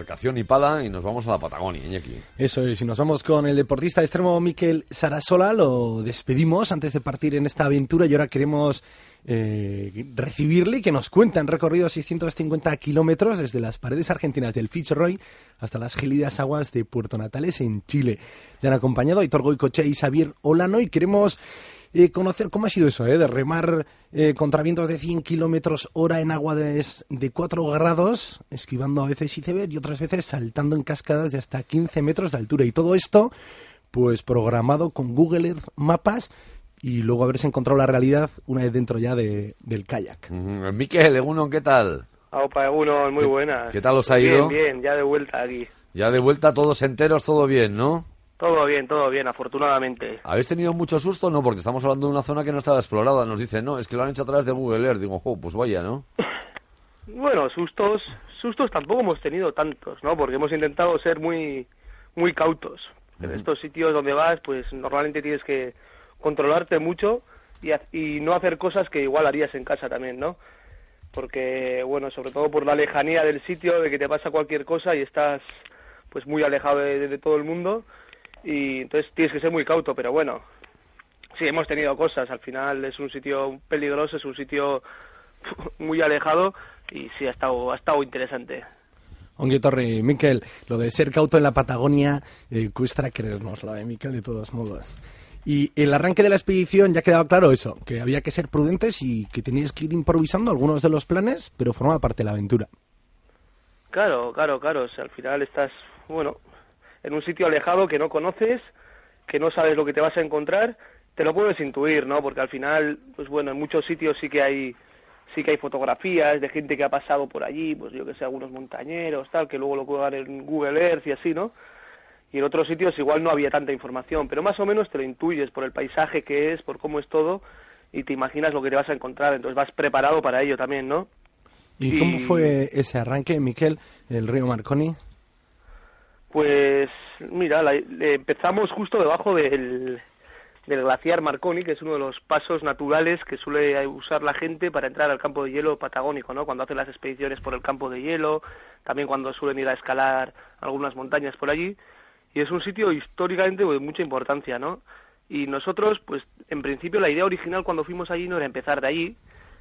Embarcación y pala y nos vamos a la Patagonia, Iñaki. Eso es, y nos vamos con el deportista extremo Miquel Sarasola, lo despedimos antes de partir en esta aventura y ahora queremos eh, recibirle y que nos cuente. Han recorrido 650 kilómetros desde las paredes argentinas del Fitzroy hasta las gélidas aguas de Puerto Natales en Chile. Le han acompañado a Hitor Goicoche y Xavier Olano y queremos eh, conocer cómo ha sido eso, eh, de remar eh, contra vientos de 100 kilómetros hora en agua de, de 4 grados, esquivando a veces iceberg y otras veces saltando en cascadas de hasta 15 metros de altura. Y todo esto, pues programado con Google Earth Mapas y luego haberse encontrado la realidad una vez dentro ya de, del kayak. Ujú. Miquel, Egunon, ¿qué tal? Aupa, uno muy buena. qué tal os ha ido? Bien, bien, ya de vuelta aquí. Ya de vuelta todos enteros, todo bien, ¿no? Todo bien, todo bien, afortunadamente. ¿Habéis tenido mucho susto? No, porque estamos hablando de una zona que no estaba explorada. Nos dicen, no, es que lo han hecho a través de Google Earth. Digo, jo, pues vaya, ¿no? Bueno, sustos, sustos tampoco hemos tenido tantos, ¿no? Porque hemos intentado ser muy, muy cautos. En estos sitios donde vas, pues normalmente tienes que controlarte mucho y, y no hacer cosas que igual harías en casa también, ¿no? Porque, bueno, sobre todo por la lejanía del sitio, de que te pasa cualquier cosa y estás, pues, muy alejado de, de todo el mundo y entonces tienes que ser muy cauto, pero bueno, sí hemos tenido cosas. Al final es un sitio peligroso, es un sitio muy alejado y sí ha estado, ha estado interesante. Ongue Torre, Miquel, lo de ser cauto en la Patagonia eh, cuesta creérnoslo, eh, Miquel, de todos modos. Y el arranque de la expedición ya quedaba claro eso, que había que ser prudentes y que teníais que ir improvisando algunos de los planes, pero formaba parte de la aventura. Claro, claro, claro. O sea, al final estás, bueno, en un sitio alejado que no conoces, que no sabes lo que te vas a encontrar, te lo puedes intuir, ¿no? Porque al final, pues bueno, en muchos sitios sí que hay sí que hay fotografías de gente que ha pasado por allí, pues yo que sé, algunos montañeros, tal, que luego lo cuelgan en Google Earth y así, ¿no? Y en otros sitios igual no había tanta información, pero más o menos te lo intuyes por el paisaje que es, por cómo es todo, y te imaginas lo que te vas a encontrar, entonces vas preparado para ello también, ¿no? ¿Y Y- cómo fue ese arranque, Miquel, el río Marconi? Pues mira, la- empezamos justo debajo del, del glaciar Marconi, que es uno de los pasos naturales que suele usar la gente para entrar al campo de hielo patagónico, ¿no? Cuando hacen las expediciones por el campo de hielo, también cuando suelen ir a escalar algunas montañas por allí. Y es un sitio históricamente de mucha importancia, ¿no? Y nosotros, pues en principio la idea original cuando fuimos allí no era empezar de allí,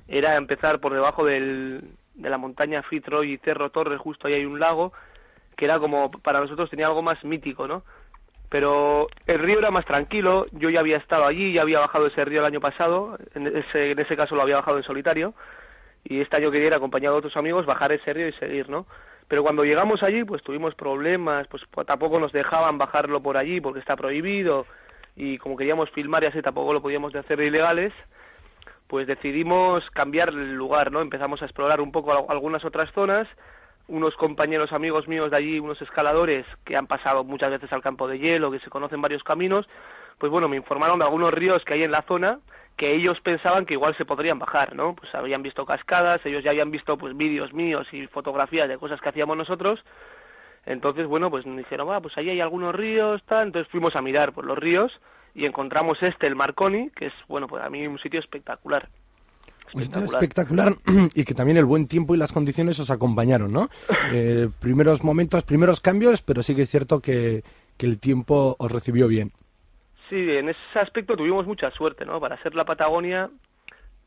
era empezar por debajo del, de la montaña Fitzroy y Cerro Torre, justo ahí hay un lago, que era como, para nosotros tenía algo más mítico, ¿no? Pero el río era más tranquilo, yo ya había estado allí, ya había bajado ese río el año pasado, en ese, caso lo había bajado en solitario, y este año quería ir acompañado de otros amigos, bajar ese río y seguir, ¿no? Pero cuando llegamos allí, pues tuvimos problemas, pues, tampoco nos dejaban bajarlo por allí porque está prohibido, y como queríamos filmar y así tampoco lo podíamos hacer ilegales, pues decidimos cambiar el lugar, ¿no? Empezamos a explorar un poco al- algunas otras zonas, unos compañeros amigos míos de allí, unos escaladores que han pasado muchas veces al campo de hielo, que se conocen varios caminos, pues bueno, me informaron de algunos ríos que hay en la zona que ellos pensaban que igual se podrían bajar, ¿no? Pues habían visto cascadas, ellos ya habían visto pues vídeos míos y fotografías de cosas que hacíamos nosotros. Entonces, bueno, pues me dijeron, ah, pues ahí hay algunos ríos, tal. Entonces fuimos a mirar por los ríos y encontramos este, el Marconi, que es, bueno, pues a mí un sitio espectacular. Sitio espectacular y que también el buen tiempo y las condiciones os acompañaron, ¿no? Eh, primeros momentos, primeros cambios, pero sí que es cierto que, que el tiempo os recibió bien. Sí, en ese aspecto tuvimos mucha suerte, ¿no? Para ser la Patagonia,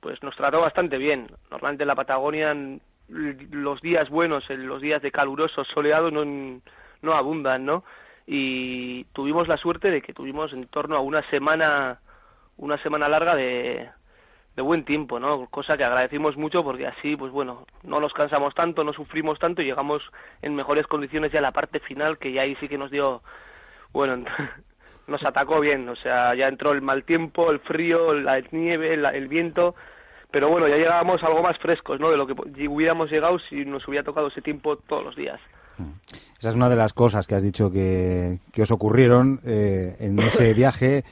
pues nos trató bastante bien. Normalmente en la Patagonia n- los días buenos, en los días de calurosos, soleados, no, no abundan, ¿no? Y tuvimos la suerte de que tuvimos en torno a una semana, una semana larga de, de buen tiempo, ¿no? Cosa que agradecimos mucho porque así, pues bueno, no nos cansamos tanto, no sufrimos tanto y llegamos en mejores condiciones ya a la parte final, que ya ahí sí que nos dio, bueno, nos atacó bien, o sea, ya entró el mal tiempo, el frío, la nieve, el viento, pero bueno, ya llegábamos algo más frescos, ¿no? De lo que hubiéramos llegado si nos hubiera tocado ese tiempo todos los días. Mm. Esa es una de las cosas que has dicho que, os ocurrieron eh, en ese viaje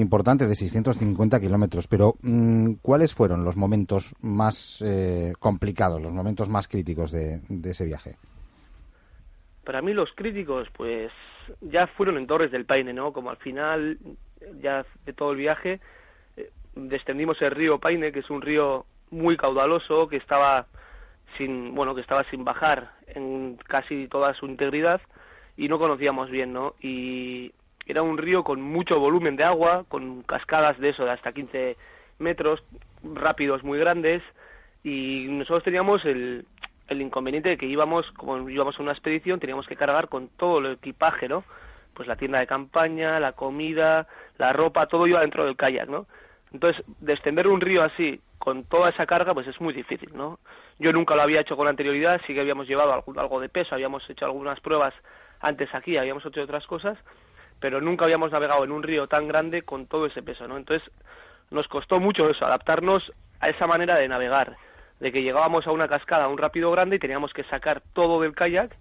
importante de 650 kilómetros. Pero, mm, ¿cuáles fueron los momentos más eh, complicados, los momentos más críticos de, ese viaje? Para mí los críticos, pues ya fueron en Torres del Paine, ¿no? Como al final ya de todo el viaje eh, descendimos el río Paine, que es un río muy caudaloso, que estaba sin, bueno, que estaba sin bajar en casi toda su integridad y no conocíamos bien, ¿no? Y era un río con mucho volumen de agua, con cascadas de eso de hasta 15 metros, rápidos muy grandes y nosotros teníamos el, inconveniente de que íbamos, como íbamos a una expedición, teníamos que cargar con todo el equipaje, ¿no? Pues la tienda de campaña, la comida, la ropa, todo iba dentro del kayak, ¿no? Entonces, descender un río así, con toda esa carga, pues es muy difícil, ¿no? Yo nunca lo había hecho con anterioridad, sí que habíamos llevado algo de peso, habíamos hecho algunas pruebas antes aquí, habíamos hecho otras cosas, pero nunca habíamos navegado en un río tan grande con todo ese peso, ¿no? Entonces, nos costó mucho eso, adaptarnos a esa manera de navegar, de que llegábamos a una cascada, a un rápido grande y teníamos que sacar todo del kayak,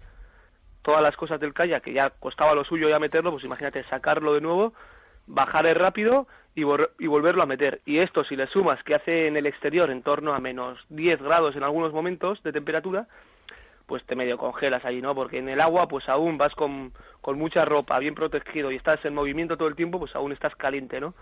todas las cosas del kayak, que ya costaba lo suyo ya meterlo, pues imagínate sacarlo de nuevo, bajar el rápido y, y, volverlo a meter. Y esto, si le sumas que hace en el exterior en torno a menos 10 grados en algunos momentos de temperatura, pues te medio congelas allí, ¿no? Porque en el agua, pues aún vas con, con mucha ropa, bien protegido y estás en movimiento todo el tiempo, pues aún estás caliente, ¿no?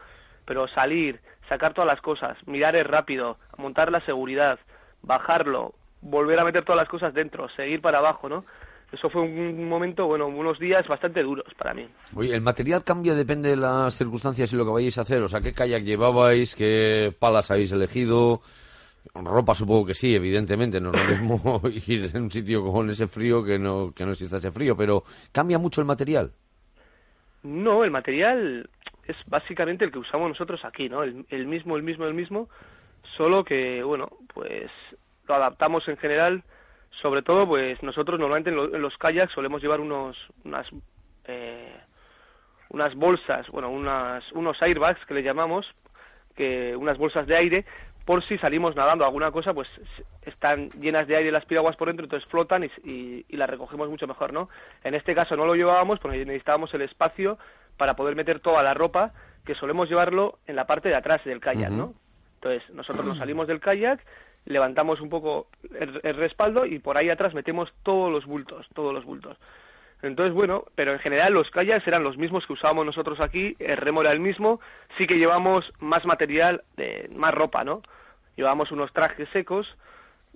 Pero salir, sacar todas las cosas, mirar el rápido, montar la seguridad, bajarlo, volver a meter todas las cosas dentro, seguir para abajo, ¿no? Eso fue un momento, bueno, unos días bastante duros para mí. Oye, ¿el material cambia depende de las circunstancias y lo que vayáis a hacer? O sea, ¿qué kayak llevabais? ¿Qué palas habéis elegido? Ropa supongo que sí, evidentemente, no es lo mismo ir en un sitio con ese frío que no, que no exista ese frío, pero ¿cambia mucho el material? No, el material es básicamente el que usamos nosotros aquí, ¿no? El, el mismo, el mismo, el mismo, solo que, bueno, pues lo adaptamos en general, sobre todo, pues nosotros normalmente en, los kayaks solemos llevar unos, unas, eh, unas bolsas, bueno, unas, unos airbags que le llamamos, que unas bolsas de aire por si salimos nadando alguna cosa, pues están llenas de aire las piraguas por dentro, entonces flotan y, y, las recogemos mucho mejor, ¿no? En este caso no lo llevábamos porque necesitábamos el espacio para poder meter toda la ropa, que solemos llevarlo en la parte de atrás del kayak, ¿no? Entonces nosotros nos salimos del kayak, levantamos un poco el, el respaldo y por ahí atrás metemos todos los bultos, todos los bultos. Entonces, bueno, pero en general los kayaks eran los mismos que usábamos nosotros aquí, el remo era el mismo, sí que llevamos más material, más ropa, ¿no? Llevamos unos trajes secos,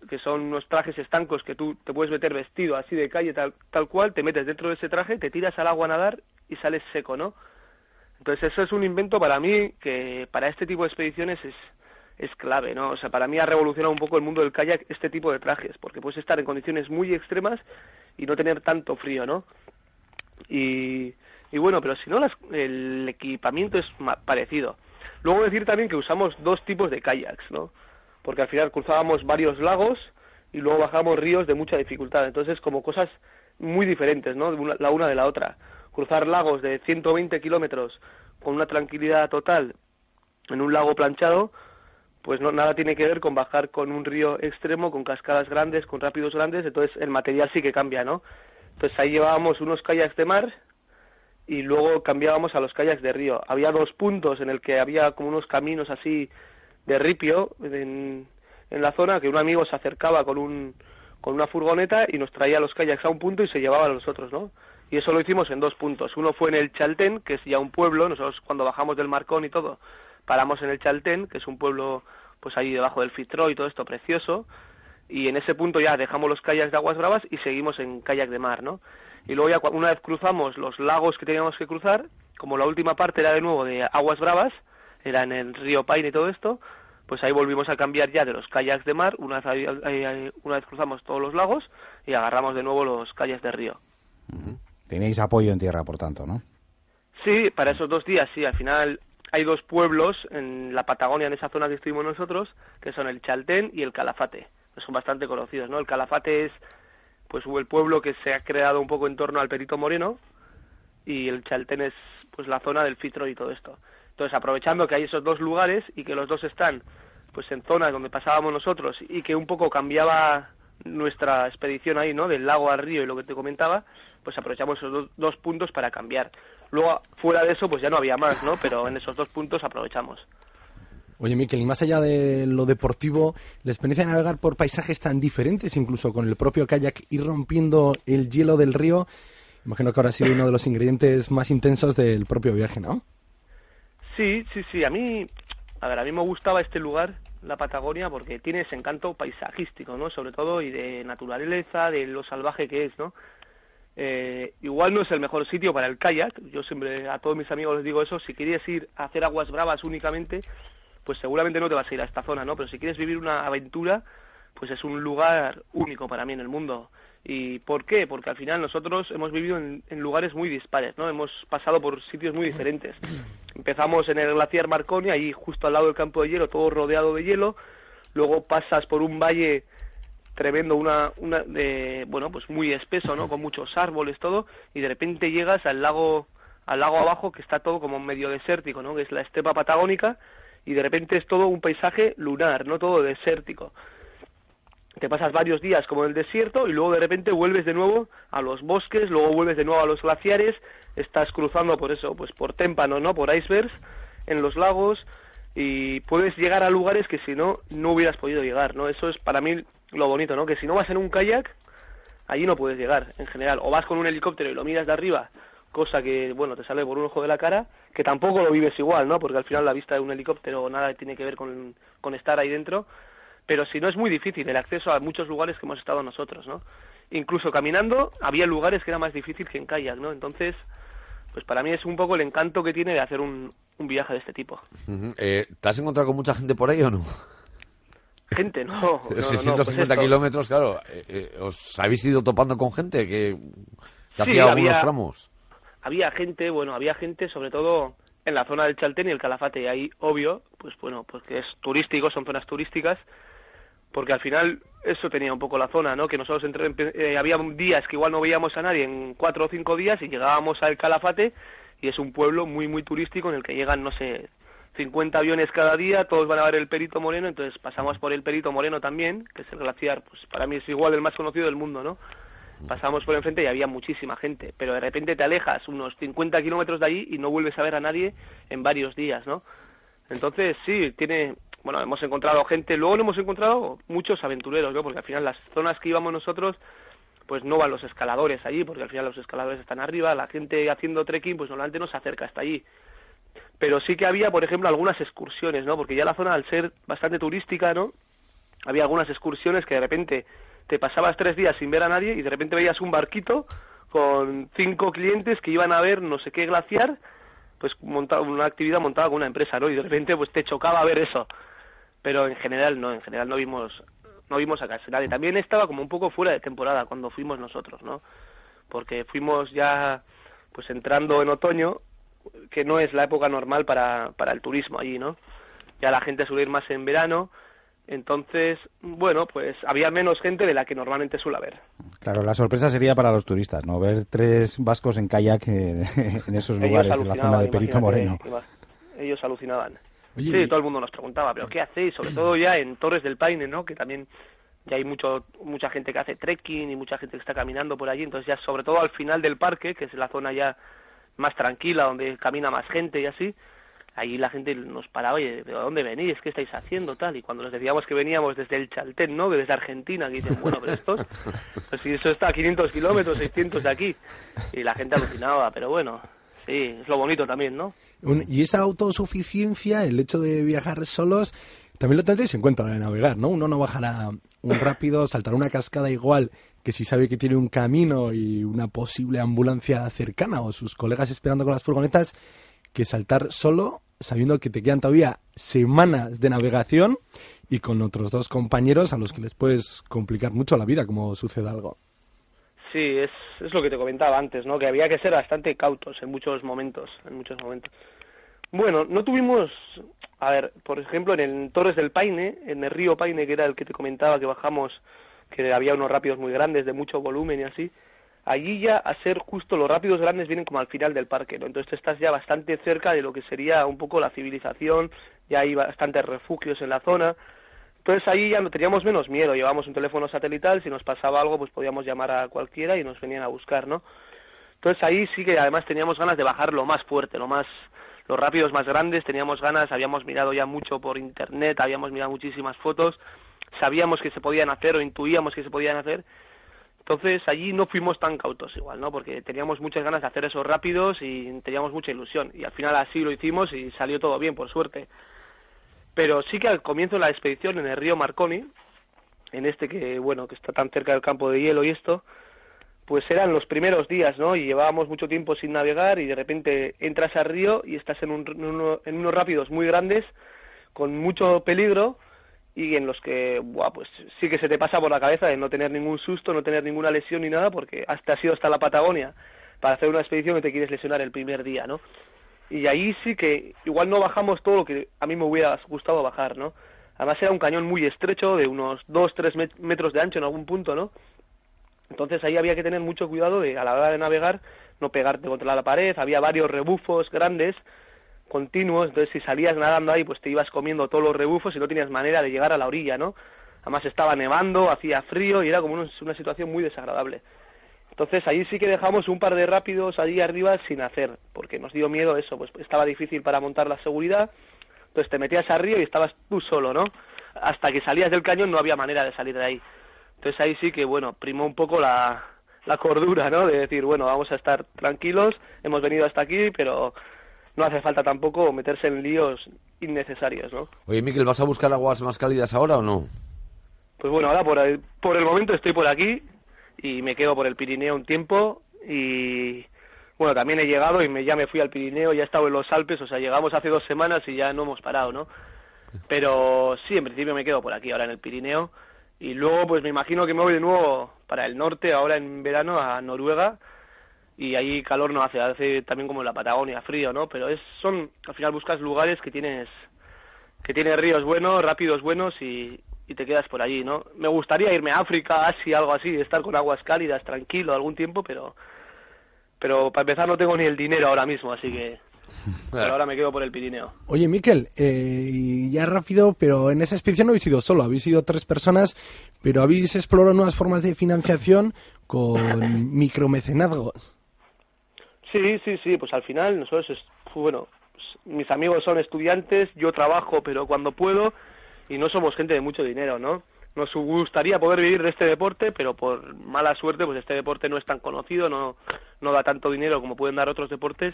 que son unos trajes estancos que tú te puedes meter vestido así de calle tal, tal cual, te metes dentro de ese traje, te tiras al agua a nadar y sales seco, ¿no? Entonces eso es un invento para mí que para este tipo de expediciones es, es clave, ¿no? O sea, para mí ha revolucionado un poco el mundo del kayak este tipo de trajes, porque puedes estar en condiciones muy extremas y no tener tanto frío, ¿no? Y, y bueno, pero si no, el equipamiento es parecido. Luego decir también que usamos dos tipos de kayaks, ¿no? Porque al final cruzábamos varios lagos y luego bajamos ríos de mucha dificultad. Entonces, como cosas muy diferentes, ¿no? la una de la otra. Cruzar lagos de 120 kilómetros con una tranquilidad total en un lago planchado, pues no nada tiene que ver con bajar con un río extremo, con cascadas grandes, con rápidos grandes, entonces el material sí que cambia, ¿no? Entonces ahí llevábamos unos kayaks de mar y luego cambiábamos a los kayaks de río. Había dos puntos en el que había como unos caminos así de ripio en, en la zona que un amigo se acercaba con un con una furgoneta y nos traía los kayaks a un punto y se llevaba a los otros, ¿no? Y eso lo hicimos en dos puntos. Uno fue en el Chaltén, que es ya un pueblo, nosotros cuando bajamos del Marcón y todo, paramos en el Chaltén, que es un pueblo pues ahí debajo del Fitró y todo esto precioso, y en ese punto ya dejamos los kayaks de aguas bravas y seguimos en kayak de mar, ¿no? Y luego ya una vez cruzamos los lagos que teníamos que cruzar, como la última parte era de nuevo de aguas bravas, era en el río Paine y todo esto, pues ahí volvimos a cambiar ya de los kayaks de mar, una vez, una vez cruzamos todos los lagos y agarramos de nuevo los kayaks de río. Tenéis apoyo en tierra, por tanto, ¿no? Sí, para esos dos días, sí. Al final hay dos pueblos en la Patagonia, en esa zona que estuvimos nosotros, que son el Chaltén y el Calafate. Son bastante conocidos, ¿no? El Calafate es pues el pueblo que se ha creado un poco en torno al Perito Moreno y el Chaltén es pues la zona del Fitro y todo esto. Entonces, aprovechando que hay esos dos lugares y que los dos están pues en zonas donde pasábamos nosotros y que un poco cambiaba nuestra expedición ahí, ¿no? Del lago al río y lo que te comentaba, pues aprovechamos esos dos, puntos para cambiar. Luego, fuera de eso, pues ya no había más, ¿no? Pero en esos dos puntos aprovechamos. Oye, Miquel, y más allá de lo deportivo, la experiencia de navegar por paisajes tan diferentes, incluso con el propio kayak, ir rompiendo el hielo del río, imagino que ahora ha sido uno de los ingredientes más intensos del propio viaje, ¿no? Sí, sí, sí. A mí, a ver, a mí me gustaba este lugar la Patagonia porque tiene ese encanto paisajístico, ¿no? Sobre todo y de naturaleza, de lo salvaje que es, ¿no? Eh, igual no es el mejor sitio para el kayak, yo siempre a todos mis amigos les digo eso, si quieres ir a hacer aguas bravas únicamente, pues seguramente no te vas a ir a esta zona, ¿no? Pero si quieres vivir una aventura, pues es un lugar único para mí en el mundo. ¿Y por qué? Porque al final nosotros hemos vivido en, en lugares muy dispares, ¿no? Hemos pasado por sitios muy diferentes. Empezamos en el glaciar Marconi, ahí justo al lado del campo de hielo, todo rodeado de hielo. Luego pasas por un valle tremendo, una, una de, bueno, pues muy espeso, ¿no? Con muchos árboles, todo, y de repente llegas al lago, al lago abajo que está todo como medio desértico, ¿no? Que es la estepa patagónica, y de repente es todo un paisaje lunar, no todo desértico. Te pasas varios días como en el desierto y luego de repente vuelves de nuevo a los bosques, luego vuelves de nuevo a los glaciares estás cruzando por eso, pues por témpano, ¿no? Por icebergs en los lagos y puedes llegar a lugares que si no, no hubieras podido llegar, ¿no? Eso es para mí lo bonito, ¿no? Que si no vas en un kayak, allí no puedes llegar, en general. O vas con un helicóptero y lo miras de arriba, cosa que, bueno, te sale por un ojo de la cara, que tampoco lo vives igual, ¿no? Porque al final la vista de un helicóptero nada tiene que ver con, con estar ahí dentro. Pero si no, es muy difícil el acceso a muchos lugares que hemos estado nosotros, ¿no? Incluso caminando, había lugares que era más difícil que en kayak, ¿no? Entonces, pues para mí es un poco el encanto que tiene de hacer un, un viaje de este tipo. Eh, ¿Te has encontrado con mucha gente por ahí o no? Gente, no. 650 pues kilómetros, claro. Eh, eh, ¿Os habéis ido topando con gente que, hacía algunos tramos? Había gente, bueno, había gente sobre todo en la zona del Chaltén y el Calafate. Y ahí, obvio, pues bueno, pues que es turístico, son zonas turísticas porque al final eso tenía un poco la zona, ¿no? Que nosotros entre, eh, había días que igual no veíamos a nadie en cuatro o cinco días y llegábamos al Calafate y es un pueblo muy, muy turístico en el que llegan, no sé, 50 aviones cada día, todos van a ver el Perito Moreno, entonces pasamos por el Perito Moreno también, que es el glaciar, pues para mí es igual el más conocido del mundo, ¿no? Pasamos por enfrente y había muchísima gente, pero de repente te alejas unos 50 kilómetros de allí y no vuelves a ver a nadie en varios días, ¿no? Entonces, sí, tiene, bueno, hemos encontrado gente, luego no hemos encontrado muchos aventureros, ¿no? Porque al final las zonas que íbamos nosotros, pues no van los escaladores allí, porque al final los escaladores están arriba, la gente haciendo trekking, pues normalmente no se acerca hasta allí. Pero sí que había, por ejemplo, algunas excursiones, ¿no? Porque ya la zona, al ser bastante turística, ¿no? Había algunas excursiones que de repente te pasabas tres días sin ver a nadie y de repente veías un barquito con cinco clientes que iban a ver no sé qué glaciar, pues montado, una actividad montada con una empresa, ¿no? Y de repente pues te chocaba ver eso pero en general no, en general no vimos no vimos a casi nadie. También estaba como un poco fuera de temporada cuando fuimos nosotros, ¿no? Porque fuimos ya pues entrando en otoño, que no es la época normal para, para el turismo allí, ¿no? Ya la gente suele ir más en verano, entonces, bueno, pues había menos gente de la que normalmente suele haber. Claro, la sorpresa sería para los turistas, ¿no? Ver tres vascos en kayak en esos lugares, en la zona de Perito Moreno. Ellos alucinaban. Sí, todo el mundo nos preguntaba, pero ¿qué hacéis? Sobre todo ya en Torres del Paine, ¿no? Que también ya hay mucho, mucha gente que hace trekking y mucha gente que está caminando por allí. Entonces ya sobre todo al final del parque, que es la zona ya más tranquila, donde camina más gente y así, ahí la gente nos paraba y ¿de dónde venís? ¿Qué estáis haciendo? tal Y cuando les decíamos que veníamos desde el Chaltén, ¿no? Que desde Argentina, que dicen, bueno, pero esto, pues si eso está a 500 kilómetros, 600 de aquí. Y la gente alucinaba, pero bueno, sí, es lo bonito también, ¿no? y esa autosuficiencia, el hecho de viajar solos, también lo tendréis en cuenta a la de navegar, ¿no? Uno no bajará un rápido, saltará una cascada igual que si sabe que tiene un camino y una posible ambulancia cercana o sus colegas esperando con las furgonetas, que saltar solo sabiendo que te quedan todavía semanas de navegación y con otros dos compañeros a los que les puedes complicar mucho la vida como sucede algo. Sí, es, es lo que te comentaba antes, ¿no? Que había que ser bastante cautos en muchos momentos, en muchos momentos. Bueno, no tuvimos, a ver, por ejemplo, en el Torres del Paine, en el río Paine, que era el que te comentaba que bajamos, que había unos rápidos muy grandes, de mucho volumen y así, allí ya a ser justo los rápidos grandes vienen como al final del parque, ¿no? Entonces estás ya bastante cerca de lo que sería un poco la civilización, ya hay bastantes refugios en la zona. Entonces ahí ya teníamos menos miedo, llevábamos un teléfono satelital, si nos pasaba algo pues podíamos llamar a cualquiera y nos venían a buscar, ¿no? Entonces ahí sí que además teníamos ganas de bajar lo más fuerte, lo más los rápidos más grandes, teníamos ganas, habíamos mirado ya mucho por internet, habíamos mirado muchísimas fotos, sabíamos que se podían hacer o intuíamos que se podían hacer entonces allí no fuimos tan cautos igual, ¿no? Porque teníamos muchas ganas de hacer esos rápidos y teníamos mucha ilusión. Y al final así lo hicimos y salió todo bien, por suerte. Pero sí que al comienzo de la expedición en el río Marconi, en este que, bueno, que está tan cerca del campo de hielo y esto, pues eran los primeros días, ¿no? Y llevábamos mucho tiempo sin navegar y de repente entras al río y estás en, un, en unos rápidos muy grandes, con mucho peligro, y en los que buah, pues sí que se te pasa por la cabeza de no tener ningún susto, no tener ninguna lesión ni nada, porque hasta has ido hasta la Patagonia para hacer una expedición que te quieres lesionar el primer día, ¿no? Y ahí sí que igual no bajamos todo lo que a mí me hubiera gustado bajar, ¿no? Además era un cañón muy estrecho, de unos 2-3 metros de ancho en algún punto, ¿no? Entonces ahí había que tener mucho cuidado de, a la hora de navegar, no pegarte contra la pared, había varios rebufos grandes continuos, entonces si salías nadando ahí, pues te ibas comiendo todos los rebufos y no tenías manera de llegar a la orilla, ¿no? Además estaba nevando, hacía frío y era como una situación muy desagradable. Entonces ahí sí que dejamos un par de rápidos allí arriba sin hacer, porque nos dio miedo eso, pues estaba difícil para montar la seguridad, entonces te metías río y estabas tú solo, ¿no? Hasta que salías del cañón no había manera de salir de ahí. Entonces ahí sí que, bueno, primó un poco la, la cordura, ¿no? De decir, bueno, vamos a estar tranquilos, hemos venido hasta aquí, pero no hace falta tampoco meterse en líos innecesarios, ¿no? Oye, Miquel, ¿vas a buscar aguas más cálidas ahora o no? Pues bueno, ahora por el, por el momento estoy por aquí y me quedo por el Pirineo un tiempo y bueno, también he llegado y me, ya me fui al Pirineo, ya he estado en los Alpes, o sea, llegamos hace dos semanas y ya no hemos parado, ¿no? Pero sí, en principio me quedo por aquí ahora en el Pirineo y luego pues me imagino que me voy de nuevo para el norte, ahora en verano, a Noruega y ahí calor no hace, hace también como en la Patagonia, frío, ¿no? Pero es, son, al final buscas lugares que tienes, que tienes ríos buenos, rápidos buenos y, y te quedas por allí, ¿no? Me gustaría irme a África, Asia, algo así, estar con aguas cálidas, tranquilo, algún tiempo, pero, pero para empezar no tengo ni el dinero ahora mismo, así que pero ahora me quedo por el Pirineo. Oye, Miquel, eh, ya rápido, pero en esa expedición no habéis ido solo, habéis ido tres personas, pero habéis explorado nuevas formas de financiación con micromecenazgos. Sí, sí, sí, pues al final nosotros, es, bueno, pues mis amigos son estudiantes, yo trabajo, pero cuando puedo, y no somos gente de mucho dinero, ¿no? Nos gustaría poder vivir de este deporte, pero por mala suerte, pues este deporte no es tan conocido, no, no da tanto dinero como pueden dar otros deportes,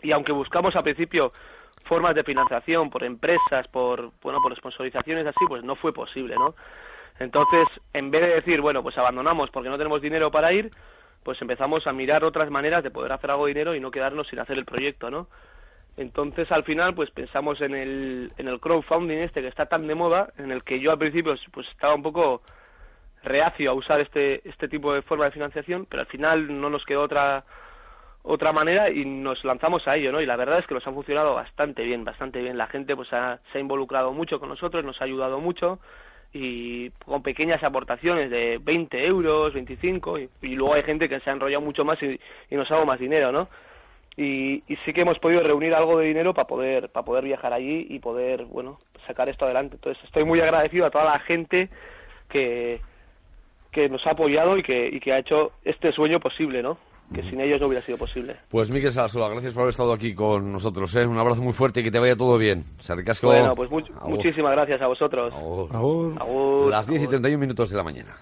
y aunque buscamos al principio formas de financiación por empresas, por, bueno, por sponsorizaciones así, pues no fue posible, ¿no? Entonces, en vez de decir, bueno, pues abandonamos porque no tenemos dinero para ir, pues empezamos a mirar otras maneras de poder hacer algo de dinero y no quedarnos sin hacer el proyecto, ¿no? Entonces, al final, pues pensamos en el, en el crowdfunding este que está tan de moda, en el que yo al principio pues estaba un poco reacio a usar este, este tipo de forma de financiación, pero al final no nos quedó otra otra manera y nos lanzamos a ello, ¿no? Y la verdad es que nos ha funcionado bastante bien, bastante bien. La gente pues se ha involucrado mucho con nosotros, nos ha ayudado mucho y con pequeñas aportaciones de 20 euros, 25, y, luego hay gente que se ha enrollado mucho más y, nos ha dado más dinero, ¿no? Y, sí que hemos podido reunir algo de dinero para poder, para poder viajar allí y poder, bueno, sacar esto adelante. Entonces estoy muy agradecido a toda la gente que, que nos ha apoyado y que, y que ha hecho este sueño posible, ¿no? que sin ellos no hubiera sido posible. Pues Miguel Salasola, gracias por haber estado aquí con nosotros. ¿eh? Un abrazo muy fuerte y que te vaya todo bien. Bueno, pues muchísimas gracias a vosotros. Las 10 y 31 minutos de la mañana.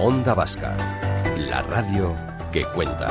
Onda Vasca, la radio que cuenta.